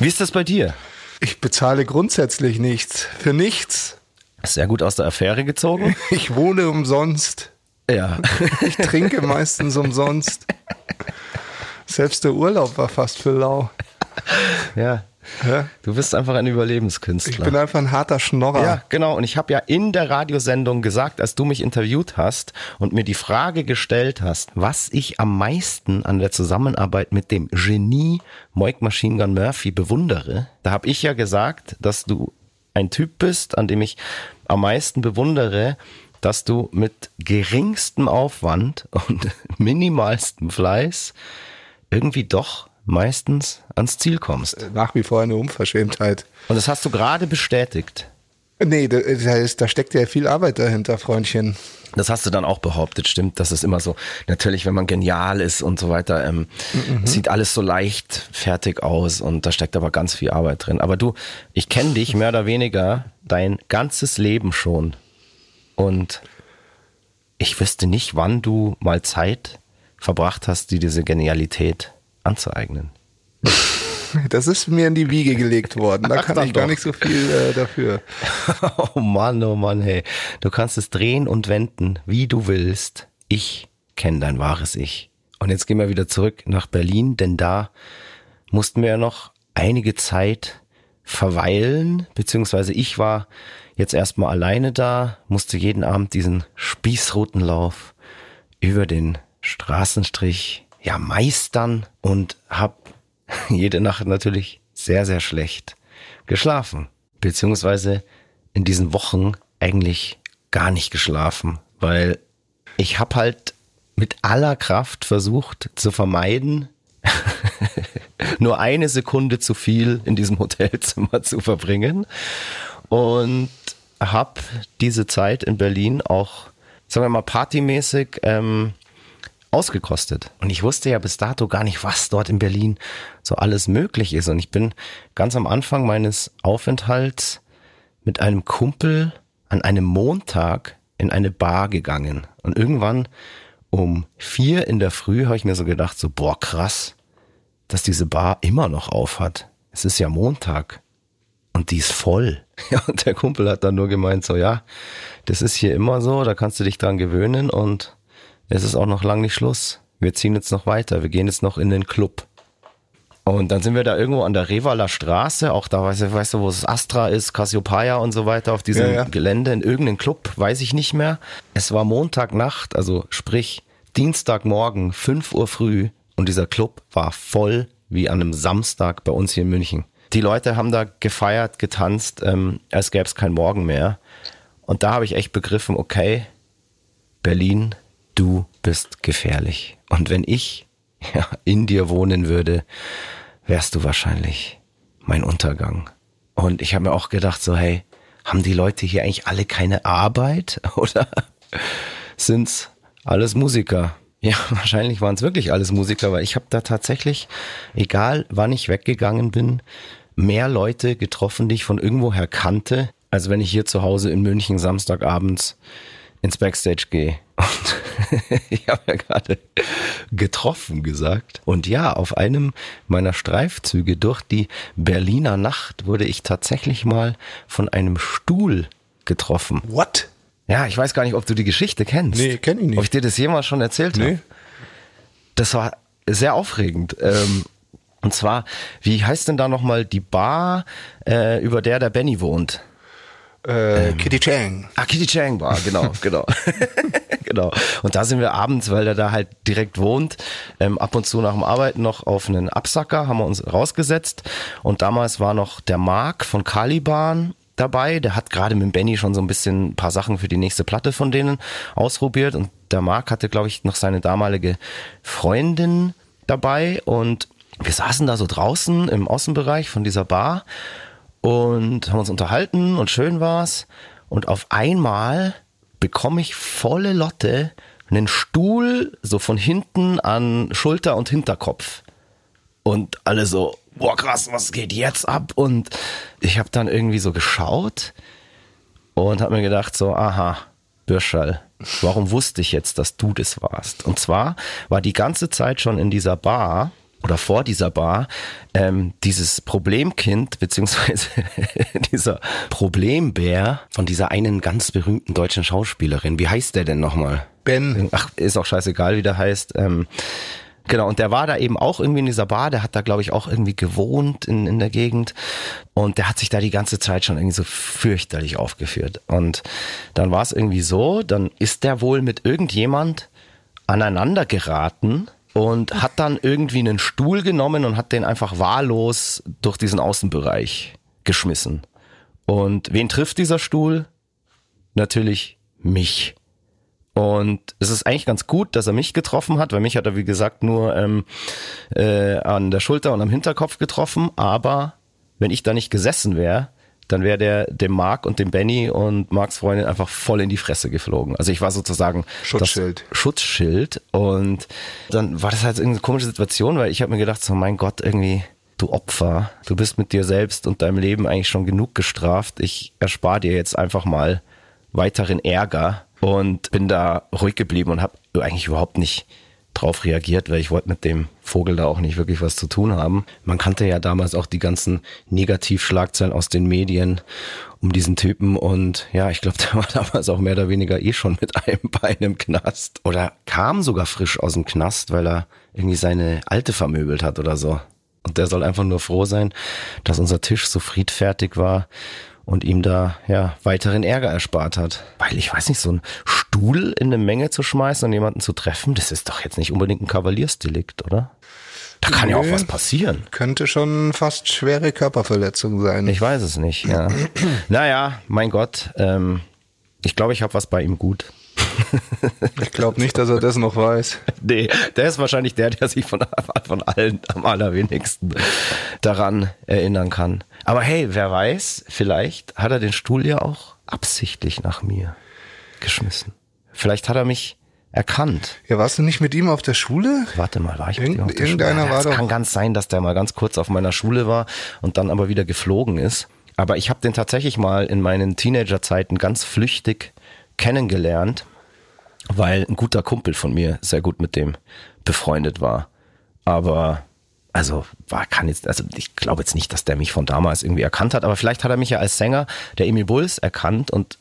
Wie ist das bei dir? Ich bezahle grundsätzlich nichts. Für nichts. Sehr gut aus der Affäre gezogen. Ich wohne umsonst. Ja. <laughs> Ich trinke meistens umsonst. Selbst der Urlaub war fast für lau. ja. Ja? Du bist einfach ein Überlebenskünstler. Ich bin einfach ein harter Schnorrer. Ja, genau. Und ich habe ja in der Radiosendung gesagt, als du mich interviewt hast und mir die Frage gestellt hast, was ich am meisten an der Zusammenarbeit mit dem Genie Moik Machine Gun Murphy bewundere, da habe ich ja gesagt, dass du ein Typ bist, an dem ich am meisten bewundere, dass du mit geringstem Aufwand und <laughs> minimalstem Fleiß irgendwie doch meistens ans Ziel kommst. Nach wie vor eine Unverschämtheit. Und das hast du gerade bestätigt. Nee, da, da, steckt ja viel Arbeit dahinter, Freundchen. Das hast du dann auch behauptet, stimmt. Das ist immer so. Natürlich, wenn man genial ist und so weiter, ähm, sieht alles so leicht fertig aus und da steckt aber ganz viel Arbeit drin. Aber du, ich kenne dich mehr oder weniger dein ganzes Leben schon. Und ich wüsste nicht, wann du mal Zeit verbracht hast, dir diese Genialität anzueignen. <laughs> Das ist mir in die Wiege gelegt worden. Da Ach, kann ich gar doch. nicht so viel äh, dafür. <laughs> Oh Mann, oh Mann, hey. Du kannst es drehen und wenden, wie du willst. Ich kenne dein wahres Ich. Und jetzt gehen wir wieder zurück nach Berlin, denn da mussten wir ja noch einige Zeit verweilen, beziehungsweise ich war jetzt erstmal alleine da, musste jeden Abend diesen Spießrutenlauf über den Straßenstrich ja meistern und hab <laughs> jede Nacht natürlich sehr, sehr schlecht geschlafen. Beziehungsweise in diesen Wochen eigentlich gar nicht geschlafen, weil ich habe halt mit aller Kraft versucht zu vermeiden, <laughs> nur eine Sekunde zu viel in diesem Hotelzimmer zu verbringen und habe diese Zeit in Berlin auch, sagen wir mal, partymäßig ähm, ausgekostet. Und ich wusste ja bis dato gar nicht, was dort in Berlin so alles möglich ist. Und ich bin ganz am Anfang meines Aufenthalts mit einem Kumpel an einem Montag in eine Bar gegangen. Und irgendwann um vier in der Früh habe ich mir so gedacht, so, boah, krass, dass diese Bar immer noch auf hat. Es ist ja Montag. Und die ist voll. <laughs> Ja, und der Kumpel hat dann nur gemeint, so, ja, das ist hier immer so, da kannst du dich dran gewöhnen und es ist auch noch lang nicht Schluss. Wir ziehen jetzt noch weiter, wir gehen jetzt noch in den Club. Und dann sind wir da irgendwo an der Revaler Straße, auch da weißt du, weißt du, wo es Astra ist, Cassiopeia und so weiter, auf diesem Ja, ja. Gelände in irgendeinem Club, weiß ich nicht mehr. Es war Montagnacht, also sprich Dienstagmorgen, 5 Uhr früh und dieser Club war voll wie an einem Samstag bei uns hier in München. Die Leute haben da gefeiert, getanzt, ähm, als gäbe es kein Morgen mehr. Und da habe ich echt begriffen, okay, Berlin, du bist gefährlich. Und wenn ich <laughs> ja, in dir wohnen würde, wärst du wahrscheinlich mein Untergang. Und ich habe mir auch gedacht, so, hey, haben die Leute hier eigentlich alle keine Arbeit? <laughs> Oder sind's alles Musiker? Ja, <laughs> wahrscheinlich waren es wirklich alles Musiker, weil ich habe da tatsächlich, egal wann ich weggegangen bin, mehr Leute getroffen, die ich von irgendwoher kannte, als wenn ich hier zu Hause in München Samstagabends ins Backstage gehe. Und <laughs> ich habe ja gerade getroffen gesagt. Und ja, auf einem meiner Streifzüge durch die Berliner Nacht wurde ich tatsächlich mal von einem Stuhl getroffen. What? Ja, ich weiß gar nicht, ob du die Geschichte kennst. Nee, kenn ich nicht. Ob ich dir das jemals schon erzählt Nee. habe. Das war sehr aufregend. Ähm, und zwar, wie heißt denn da nochmal die Bar, äh, über der der Benny wohnt? Äh, Kitty Chang. Ah, Kitty Chang Bar, genau, <laughs> genau. <laughs> genau. Und da sind wir abends, weil er da halt direkt wohnt, ähm, ab und zu nach dem Arbeiten noch auf einen Absacker, haben wir uns rausgesetzt. Und damals war noch der Marc von Caliban dabei. Der hat gerade mit Benny schon so ein bisschen ein paar Sachen für die nächste Platte von denen ausprobiert. Und der Marc hatte, glaube ich, noch seine damalige Freundin dabei. Und wir saßen da so draußen im Außenbereich von dieser Bar und haben uns unterhalten und schön war's. Und auf einmal bekomme ich volle Lotte einen Stuhl so von hinten an Schulter und Hinterkopf. Und alle so, boah krass, was geht jetzt ab? Und ich habe dann irgendwie so geschaut und habe mir gedacht so, aha, Bürschall, warum wusste ich jetzt, dass du das warst? Und zwar war die ganze Zeit schon in dieser Bar oder vor dieser Bar ähm, dieses Problemkind beziehungsweise <laughs> dieser Problembär von dieser einen ganz berühmten deutschen Schauspielerin. Wie heißt der denn nochmal? Ben. Ach, ist auch scheißegal, wie der heißt. Ähm, Genau, und der war da eben auch irgendwie in dieser Bar, der hat da, glaube ich, auch irgendwie gewohnt in, in der Gegend. Und der hat sich da die ganze Zeit schon irgendwie so fürchterlich aufgeführt. Und dann war es irgendwie so, dann ist der wohl mit irgendjemand aneinander geraten und hat dann irgendwie einen Stuhl genommen und hat den einfach wahllos durch diesen Außenbereich geschmissen. Und wen trifft dieser Stuhl? Natürlich mich. Und es ist eigentlich ganz gut, dass er mich getroffen hat, weil mich hat er, wie gesagt, nur ähm, äh, an der Schulter und am Hinterkopf getroffen. Aber wenn ich da nicht gesessen wäre, dann wäre der dem Mark und dem Benny und Marks Freundin einfach voll in die Fresse geflogen. Also ich war sozusagen Schutzschild. Schutzschild. Und dann war das halt eine komische Situation, weil ich habe mir gedacht, so mein Gott, irgendwie, du Opfer, du bist mit dir selbst und deinem Leben eigentlich schon genug gestraft. Ich erspare dir jetzt einfach mal weiteren Ärger und bin da ruhig geblieben und habe eigentlich überhaupt nicht drauf reagiert, weil ich wollte mit dem Vogel da auch nicht wirklich was zu tun haben. Man kannte ja damals auch die ganzen Negativschlagzeilen aus den Medien um diesen Typen und ja, ich glaube, <laughs> der war damals auch mehr oder weniger eh schon mit einem Bein im Knast oder kam sogar frisch aus dem Knast, weil er irgendwie seine Alte vermöbelt hat oder so. Und der soll einfach nur froh sein, dass unser Tisch so friedfertig war und ihm da ja weiteren Ärger erspart hat. Weil ich weiß nicht, so ein Stuhl in eine Menge zu schmeißen und jemanden zu treffen, das ist doch jetzt nicht unbedingt ein Kavaliersdelikt, oder? Da kann Nö, ja auch was passieren. Könnte schon fast schwere Körperverletzung sein. Ich weiß es nicht, ja. <clears throat> naja, mein Gott, ähm, ich glaube, ich habe was bei ihm gut. <laughs> Ich glaube nicht, dass er das noch weiß. <laughs> Nee, der ist wahrscheinlich der, der sich von, <laughs> von allen am allerwenigsten daran erinnern kann. Aber hey, wer weiß, vielleicht hat er den Stuhl ja auch absichtlich nach mir geschmissen. Vielleicht hat er mich erkannt. Ja, warst du nicht mit ihm auf der Schule? Warte mal, war ich Irgend, mit ihm auf der irgendeiner Schule? war Es doch. kann ganz sein, dass der mal ganz kurz auf meiner Schule war und dann aber wieder geflogen ist. Aber ich habe den tatsächlich mal in meinen Teenagerzeiten ganz flüchtig kennengelernt, weil ein guter Kumpel von mir sehr gut mit dem befreundet war. Aber also war kann jetzt also ich glaube jetzt nicht, dass der mich von damals irgendwie erkannt hat, aber vielleicht hat er mich ja als Sänger der Emil Bulls erkannt und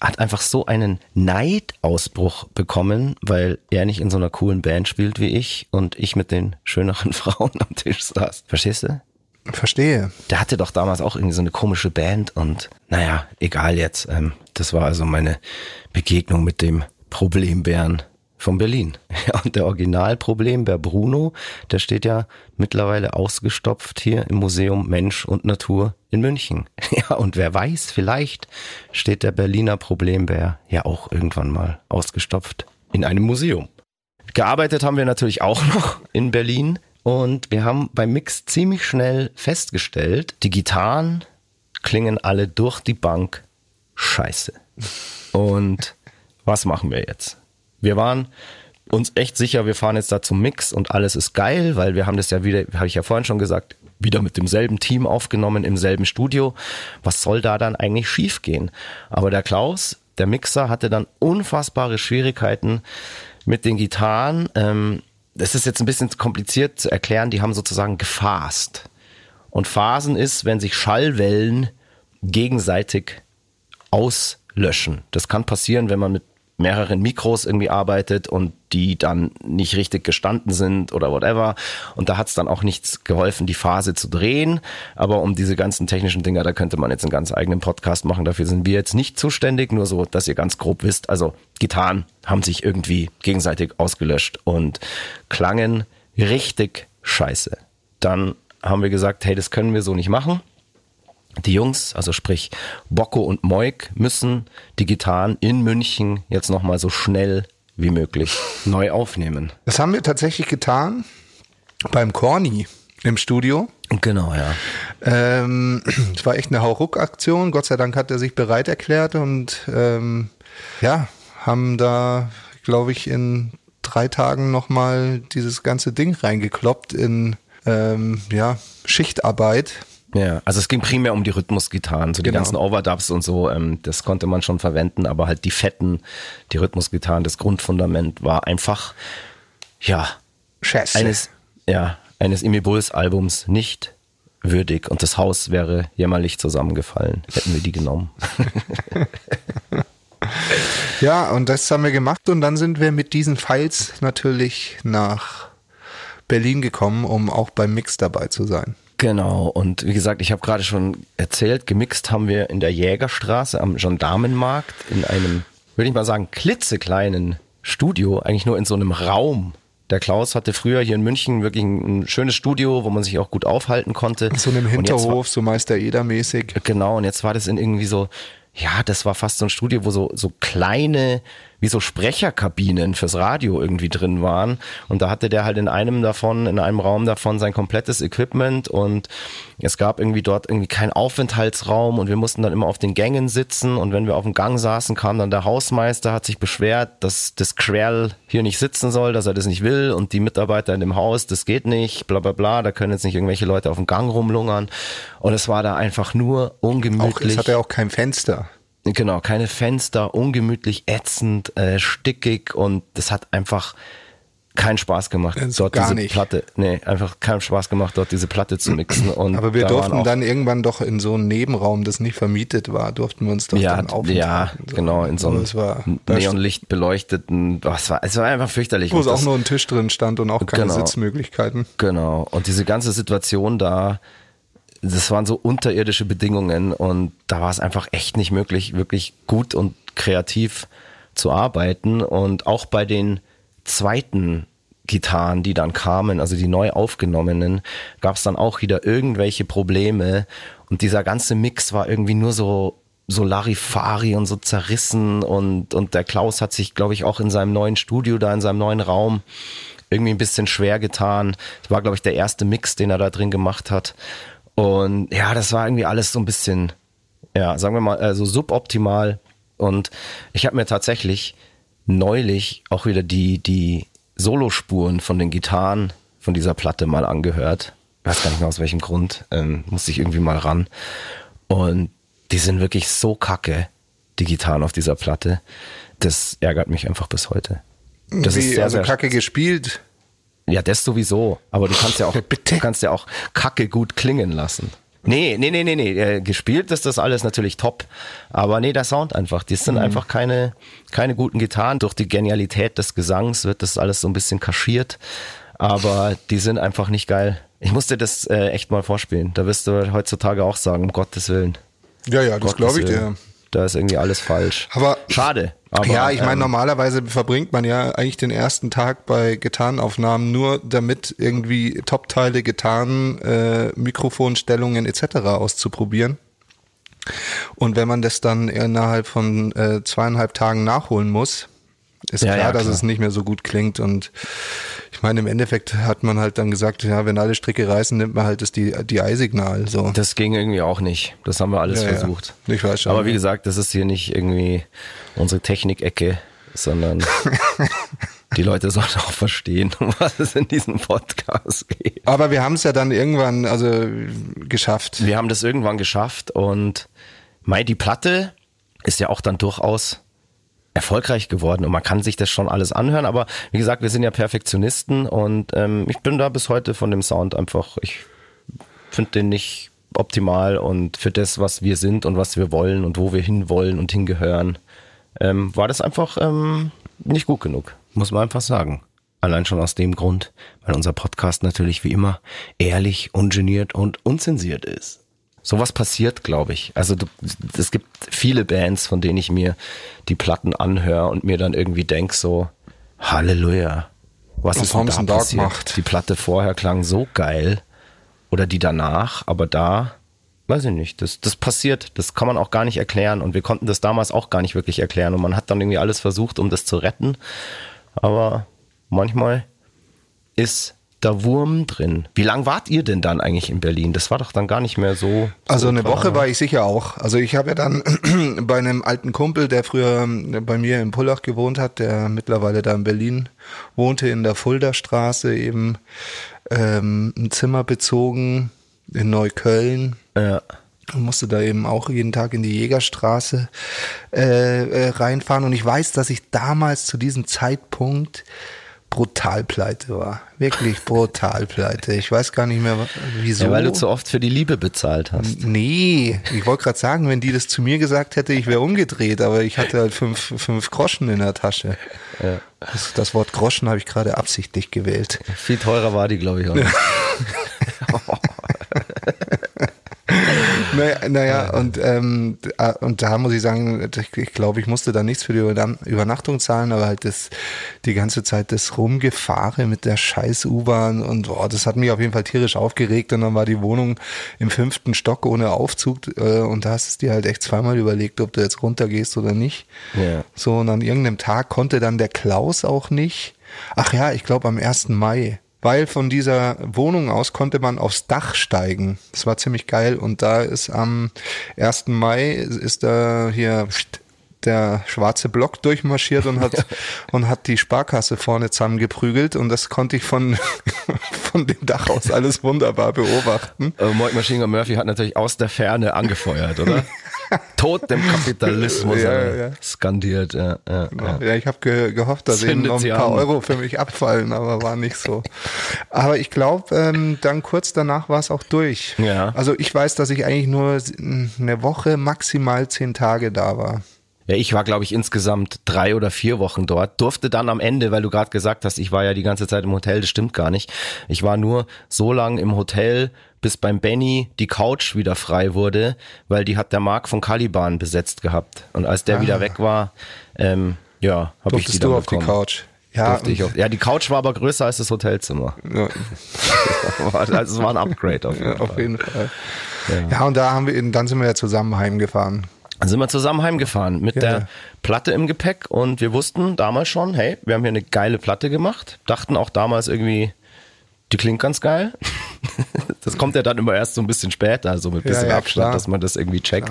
hat einfach so einen Neidausbruch bekommen, weil er nicht in so einer coolen Band spielt wie ich und ich mit den schöneren <laughs> Frauen am Tisch saß. Verstehst du? Verstehe. Der hatte doch damals auch irgendwie so eine komische Band und naja, egal jetzt. Ähm, das war also meine Begegnung mit dem Problembären von Berlin. <laughs> Ja, und der Originalproblembär Bruno, der steht ja mittlerweile ausgestopft hier im Museum Mensch und Natur in München. <laughs> Ja, und wer weiß, vielleicht steht der Berliner Problembär ja auch irgendwann mal ausgestopft in einem Museum. Gearbeitet haben wir natürlich auch <laughs> noch in Berlin und wir haben beim Mix ziemlich schnell festgestellt, die Gitarren klingen alle durch die Bank scheiße. Und was machen wir jetzt? Wir waren uns echt sicher, wir fahren jetzt da zum Mix und alles ist geil, weil wir haben das ja wieder, habe ich ja vorhin schon gesagt, wieder mit demselben Team aufgenommen, im selben Studio. Was soll da dann eigentlich schiefgehen? Aber der Klaus, der Mixer, hatte dann unfassbare Schwierigkeiten mit den Gitarren. Ähm, das ist jetzt ein bisschen kompliziert zu erklären, die haben sozusagen gefasst. Und Phasen ist, wenn sich Schallwellen gegenseitig auslöschen. Das kann passieren, wenn man mit mehreren Mikros irgendwie arbeitet und die dann nicht richtig gestanden sind oder whatever. Und da hat es dann auch nichts geholfen, die Phase zu drehen. Aber um diese ganzen technischen Dinger, da könnte man jetzt einen ganz eigenen Podcast machen. Dafür sind wir jetzt nicht zuständig, nur so, dass ihr ganz grob wisst. Also Gitarren haben sich irgendwie gegenseitig ausgelöscht und klangen richtig scheiße. Dann haben wir gesagt, hey, das können wir so nicht machen. Die Jungs, also sprich Bocco und Moik, müssen die Gitarren in München jetzt nochmal so schnell wie möglich neu aufnehmen. Das haben wir tatsächlich getan beim Corny im Studio. Genau, ja. Ähm, <clears throat> es war echt eine Hauruck-Aktion. Gott sei Dank hat er sich bereit erklärt und ähm, ja, haben da, glaube ich, in drei Tagen nochmal dieses ganze Ding reingekloppt in ähm, ja, Schichtarbeit. Ja, also es ging primär um die Rhythmusgitarren, so die Genau. ganzen Overdubs und so, ähm, das konnte man schon verwenden, aber halt die fetten, die Rhythmusgitarren, das Grundfundament war einfach, ja, Scheiße. eines, ja, eines Imi Bulls Albums nicht würdig und das Haus wäre jämmerlich zusammengefallen, hätten wir die genommen. <laughs> Ja, und das haben wir gemacht und dann sind wir mit diesen Files natürlich nach Berlin gekommen, um auch beim Mix dabei zu sein. Genau, und wie gesagt, ich habe gerade schon erzählt, gemixt haben wir in der Jägerstraße am Gendarmenmarkt in einem, würde ich mal sagen, klitzekleinen Studio, eigentlich nur in so einem Raum. Der Klaus hatte früher hier in München wirklich ein, schönes Studio, wo man sich auch gut aufhalten konnte. In so einem jetzt war- Hinterhof, so Meister Eder-mäßig. Genau, und jetzt war das in irgendwie so, ja, das war fast so ein Studio, wo so, so kleine, wie so Sprecherkabinen fürs Radio irgendwie drin waren. Und da hatte der halt in einem davon, in einem Raum davon sein komplettes Equipment und es gab irgendwie dort irgendwie keinen Aufenthaltsraum und wir mussten dann immer auf den Gängen sitzen und wenn wir auf dem Gang saßen, kam dann der Hausmeister, hat sich beschwert, dass das Querl hier nicht sitzen soll, dass er das nicht will und die Mitarbeiter in dem Haus, das geht nicht, bla bla bla, da können jetzt nicht irgendwelche Leute auf dem Gang rumlungern. Und es war da einfach nur Auch, ungemütlich. es hat ja auch kein Fenster. Genau, keine Fenster, ungemütlich, ätzend, äh, stickig und das hat einfach keinen Spaß gemacht, Also dort diese nicht. Platte, nee, einfach keinen Spaß gemacht, dort diese Platte zu mixen. Und Aber wir da durften dann irgendwann doch in so einen Nebenraum, das nicht vermietet war, durften wir uns doch ja, dann aufenthalten. ja, So. genau, in so einem Neonlicht beleuchteten, oh, es war, es war einfach fürchterlich. Wo es auch das- nur ein Tisch drin stand und auch keine Genau. Sitzmöglichkeiten. Genau. Und diese ganze Situation da, das waren so unterirdische Bedingungen und da war es einfach echt nicht möglich, wirklich gut und kreativ zu arbeiten. Und auch bei den zweiten Gitarren, die dann kamen, also die neu aufgenommenen, gab es dann auch wieder irgendwelche Probleme. Und dieser ganze Mix war irgendwie nur so so Larifari und so zerrissen und, und der Klaus hat sich, glaube ich, auch in seinem neuen Studio da, in seinem neuen Raum irgendwie ein bisschen schwer getan. Das war, glaube ich, der erste Mix, den er da drin gemacht hat. Und ja, das war irgendwie alles so ein bisschen, ja, sagen wir mal, also suboptimal. Und ich habe mir tatsächlich neulich auch wieder die, die Solospuren von den Gitarren von dieser Platte mal angehört. Ich weiß gar nicht mehr aus welchem Grund. Ähm, musste ich irgendwie mal ran. Und die sind wirklich so kacke, die Gitarren auf dieser Platte. Das ärgert mich einfach bis heute. Das Wie, ist sehr, also sehr kacke gespielt. Ja, das sowieso. Aber du kannst ja auch, <laughs> Bitte? du kannst ja auch Kacke gut klingen lassen. Nee, nee, nee, nee, nee. Äh, gespielt ist das alles natürlich top. Aber nee, der Sound einfach. Die Mhm. sind einfach keine, keine guten Gitarren. Durch die Genialität des Gesangs wird das alles so ein bisschen kaschiert. Aber die sind einfach nicht geil. Ich musste das äh, echt mal vorspielen. Da wirst du heutzutage auch sagen, um Gottes Willen. Ja, ja, das glaube ich dir. Da ist irgendwie alles falsch. Aber Schade. Aber, ja, ich meine, ähm, normalerweise verbringt man ja eigentlich den ersten Tag bei Gitarrenaufnahmen nur damit irgendwie Top-Teile, Gitarren, äh, Mikrofonstellungen etc. auszuprobieren. Und wenn man das dann innerhalb von äh, zweieinhalb Tagen nachholen muss, ist Ja, klar, ja, dass klar. es nicht mehr so gut klingt. Und ich meine, im Endeffekt hat man halt dann gesagt, ja, wenn alle Stricke reißen, nimmt man halt das die, die signal So. Das ging irgendwie auch nicht. Das haben wir alles Ja, ja. versucht. Ich weiß schon, Aber wie ja. gesagt, das ist hier nicht irgendwie unsere Technikecke, sondern <laughs> die Leute sollen auch verstehen, um was es in diesem Podcast geht. Aber wir haben es ja dann irgendwann also geschafft. Wir haben das irgendwann geschafft und Mai, die Platte ist ja auch dann durchaus erfolgreich geworden und man kann sich das schon alles anhören, aber wie gesagt, wir sind ja Perfektionisten und ähm, ich bin da bis heute von dem Sound einfach, ich finde den nicht optimal und für das, was wir sind und was wir wollen und wo wir hinwollen und hingehören, ähm, war das einfach ähm, nicht gut genug, muss man einfach sagen. Allein schon aus dem Grund, weil unser Podcast natürlich wie immer ehrlich, ungeniert und unzensiert ist. Sowas passiert, glaube ich. Also du, es gibt viele Bands, von denen ich mir die Platten anhöre und mir dann irgendwie denk so, Halleluja, was, Was ist denn da passiert? gemacht? Die Platte vorher klang so geil oder die danach, aber da, weiß ich nicht, das, das passiert, das kann man auch gar nicht erklären und wir konnten das damals auch gar nicht wirklich erklären und man hat dann irgendwie alles versucht, um das zu retten, aber manchmal ist da Wurm drin. Wie lang wart ihr denn dann eigentlich in Berlin? Das war doch dann gar nicht mehr so. Also so eine klar. Woche war ich sicher auch. Also ich habe ja dann <clears throat> bei einem alten Kumpel, der früher bei mir in Pullach gewohnt hat, der mittlerweile da in Berlin wohnte, in der Fulda-Straße eben ähm, ein Zimmer bezogen in Neukölln. Ja. und musste da eben auch jeden Tag in die Jägerstraße äh, äh, reinfahren. Und ich weiß, dass ich damals zu diesem Zeitpunkt brutal pleite war. Wirklich brutal pleite. Ich weiß gar nicht mehr, wieso. ja, weil du zu oft für die Liebe bezahlt hast. Nee, ich wollte gerade sagen, wenn die das zu mir gesagt hätte, ich wäre umgedreht, aber ich hatte halt fünf, fünf Groschen in der Tasche. Das, das Wort Groschen habe ich gerade absichtlich gewählt. Viel teurer war die, glaube ich, auch. <laughs> nicht. Naja, naja und, ähm, äh, und da muss ich sagen, ich, ich glaube, ich musste da nichts für die Überna- Übernachtung zahlen, aber halt das, die ganze Zeit das Rumgefahre mit der scheiß U-Bahn und boah, das hat mich auf jeden Fall tierisch aufgeregt und dann war die Wohnung im fünften Stock ohne Aufzug äh, und da hast du dir halt echt zweimal überlegt, ob du jetzt runtergehst oder nicht. Ja. So, und an irgendeinem Tag konnte dann der Klaus auch nicht. Ach ja, ich glaube am 1. Mai. Weil von dieser Wohnung aus konnte man aufs Dach steigen. Das war ziemlich geil. Und da ist am 1. Mai ist da hier der schwarze Block durchmarschiert und hat, <laughs> und hat die Sparkasse vorne zusammengeprügelt. Und das konnte ich von, <laughs> von dem Dach aus alles wunderbar beobachten. Aber Mike Machine Gun Murphy hat natürlich aus der Ferne angefeuert, oder? <laughs> Tod dem Kapitalismus, Ja, äh, ja. skandiert. Ja, ja, ja. Ja, ich habe ge gehofft, dass eben Zündet noch ein paar an. Euro für mich abfallen, aber war nicht so. Aber ich glaube, ähm, dann kurz danach war es auch durch. Ja. Also ich weiß, dass ich eigentlich nur eine Woche, maximal zehn Tage da war. Ja, ich war, glaube ich, insgesamt drei oder vier Wochen dort. Durfte dann am Ende, weil du gerade gesagt hast, ich war ja die ganze Zeit im Hotel, das stimmt gar nicht. Ich war nur so lang im Hotel, bis beim Benny die Couch wieder frei wurde, weil die hat der Marc von Caliban besetzt gehabt. Und als der wieder weg war, ähm, ja, habe ich die dann du auf die bekommen. Couch? Ja, auf, ja, die Couch war aber größer als das Hotelzimmer. ja, <laughs> also es war ein Upgrade auf jeden ja, auf Fall. jeden Fall. Ja. und da haben wir, dann sind wir ja zusammen heimgefahren. Dann sind wir zusammen heimgefahren mit Ja. der Platte im Gepäck und wir wussten damals schon, hey, wir haben hier eine geile Platte gemacht. Dachten auch damals irgendwie, die klingt ganz geil. <laughs> Das kommt ja dann immer erst so ein bisschen später, so mit Ja, bisschen ja, Abstand, klar. dass man das irgendwie checkt.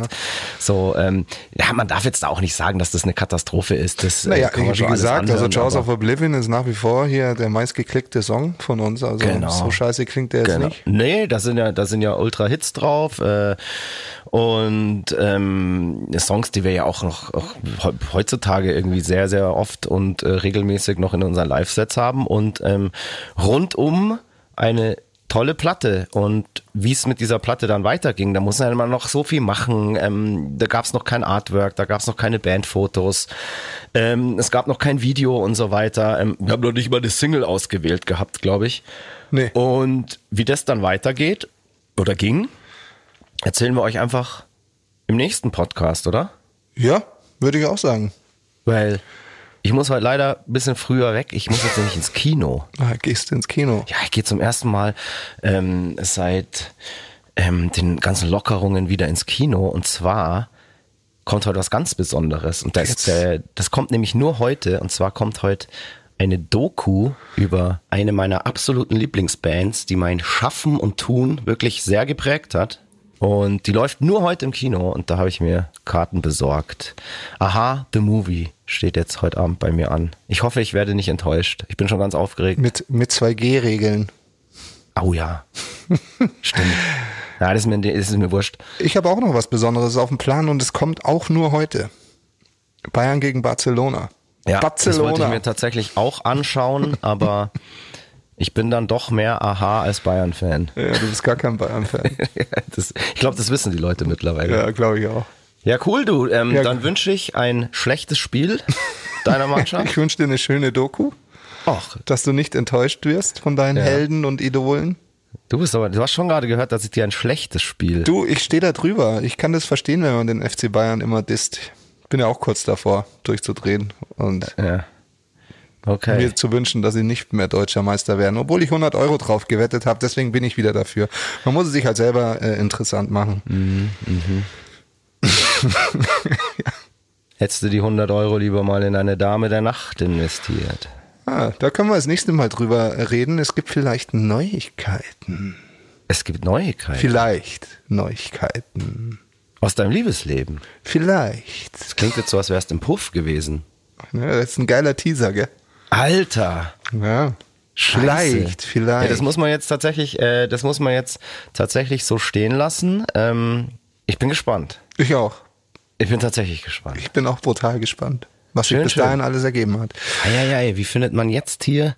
So, ähm, ja, man darf jetzt auch nicht sagen, dass das eine Katastrophe ist. Das, äh, Naja, kann man wie gesagt, also anhören, Jaws aber- of Oblivion ist nach wie vor hier der meistgeklickte Song von uns. Also Genau. so scheiße klingt der jetzt Genau. nicht. Nee, da sind ja, da sind ja Ultra-Hits drauf äh, und ähm, Songs, die wir ja auch noch auch he- heutzutage irgendwie sehr, sehr oft und äh, regelmäßig noch in unseren Live-Sets haben und ähm, rundum eine tolle Platte und wie es mit dieser Platte dann weiterging, da muss man ja immer noch so viel machen. Ähm, da gab es noch kein Artwork, da gab es noch keine Bandfotos, ähm, es gab noch kein Video und so weiter. Ähm, wir haben noch nicht mal eine Single ausgewählt gehabt, glaube ich. Nee. Und wie das dann weitergeht oder ging, erzählen wir euch einfach im nächsten Podcast, oder? Ja, würde ich auch sagen. Weil ich muss heute leider ein bisschen früher weg. Ich muss jetzt nämlich ins Kino. Ah, gehst du ins Kino? Ja, ich gehe zum ersten Mal ähm, seit ähm, den ganzen Lockerungen wieder ins Kino. Und zwar kommt heute was ganz Besonderes. Und das, äh, das kommt nämlich nur heute. Und zwar kommt heute eine Doku über eine meiner absoluten Lieblingsbands, die mein Schaffen und Tun wirklich sehr geprägt hat. Und die läuft nur heute im Kino und da habe ich mir Karten besorgt. Aha, The Movie steht jetzt heute Abend bei mir an. Ich hoffe, ich werde nicht enttäuscht. Ich bin schon ganz aufgeregt. Mit, mit 2G-Regeln. Oh ja. <laughs> Stimmt. Ja, das ist, mir, das ist mir wurscht. Ich habe auch noch was Besonderes auf dem Plan und es kommt auch nur heute. Bayern gegen Barcelona. Ja, das wollte ich Barcelona. mir tatsächlich auch anschauen, aber <laughs> ich bin dann doch mehr Aha als Bayern-Fan. ja, du bist gar kein Bayern-Fan. <laughs> Ich glaube, das wissen die Leute mittlerweile. ja, glaube ich auch. Ja, cool, du. Ähm, Ja. dann wünsche ich ein schlechtes Spiel deiner <laughs> Mannschaft. Ich wünsche dir eine schöne Doku, Ach, dass du nicht enttäuscht wirst von deinen Ja. Helden und Idolen. du bist aber, du hast schon gerade gehört, dass ich dir ein schlechtes Spiel. Du, ich stehe da drüber. Ich kann das verstehen, wenn man den FC Bayern immer disst. Ich bin ja auch kurz davor, durchzudrehen und Ja. Okay. mir zu wünschen, dass sie nicht mehr deutscher Meister werden, obwohl ich 100 Euro drauf gewettet habe. Deswegen bin ich wieder dafür. Man muss es sich halt selber äh, interessant machen. <laughs> Hättest du die 100 Euro lieber mal in eine Dame der Nacht investiert? Ah, da können wir das nächste Mal drüber reden. Es gibt vielleicht Neuigkeiten. Es gibt Neuigkeiten Vielleicht Neuigkeiten. aus deinem Liebesleben. Vielleicht. Das klingt jetzt so, als wärst im Puff gewesen. Ja, das ist ein geiler Teaser, gell? Alter! Ja. Vielleicht, vielleicht. Ja, das muss man jetzt tatsächlich, äh, das muss man jetzt tatsächlich so stehen lassen. Ähm, ich bin gespannt. ich auch. Ich bin tatsächlich gespannt. Ich bin auch brutal gespannt, was Schön, sich bis schön. dahin alles ergeben hat. Eieiei, wie findet man jetzt hier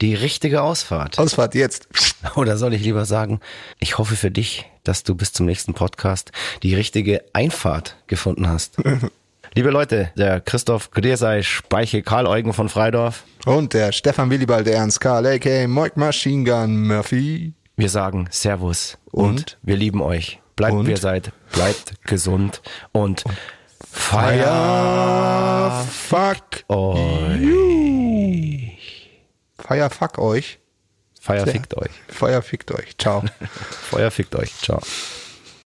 die richtige Ausfahrt? Ausfahrt jetzt. Oder soll ich lieber sagen, ich hoffe für dich, dass du bis zum nächsten Podcast die richtige Einfahrt gefunden hast. <laughs> Liebe Leute, der Christoph Gdersei Speiche Karl Eugen von Freidorf. Und der Stefan Willibald Ernst Karl, a.k.a. Mike Machine Gun Murphy. Wir sagen Servus und, Und? wir lieben euch. Bleibt Und? wie ihr seid, bleibt gesund und Feier, feier fuck euch. Feier, fuck euch. Feier fickt euch. Feuer fickt euch. Ciao. <laughs> Feuer fickt euch. Ciao.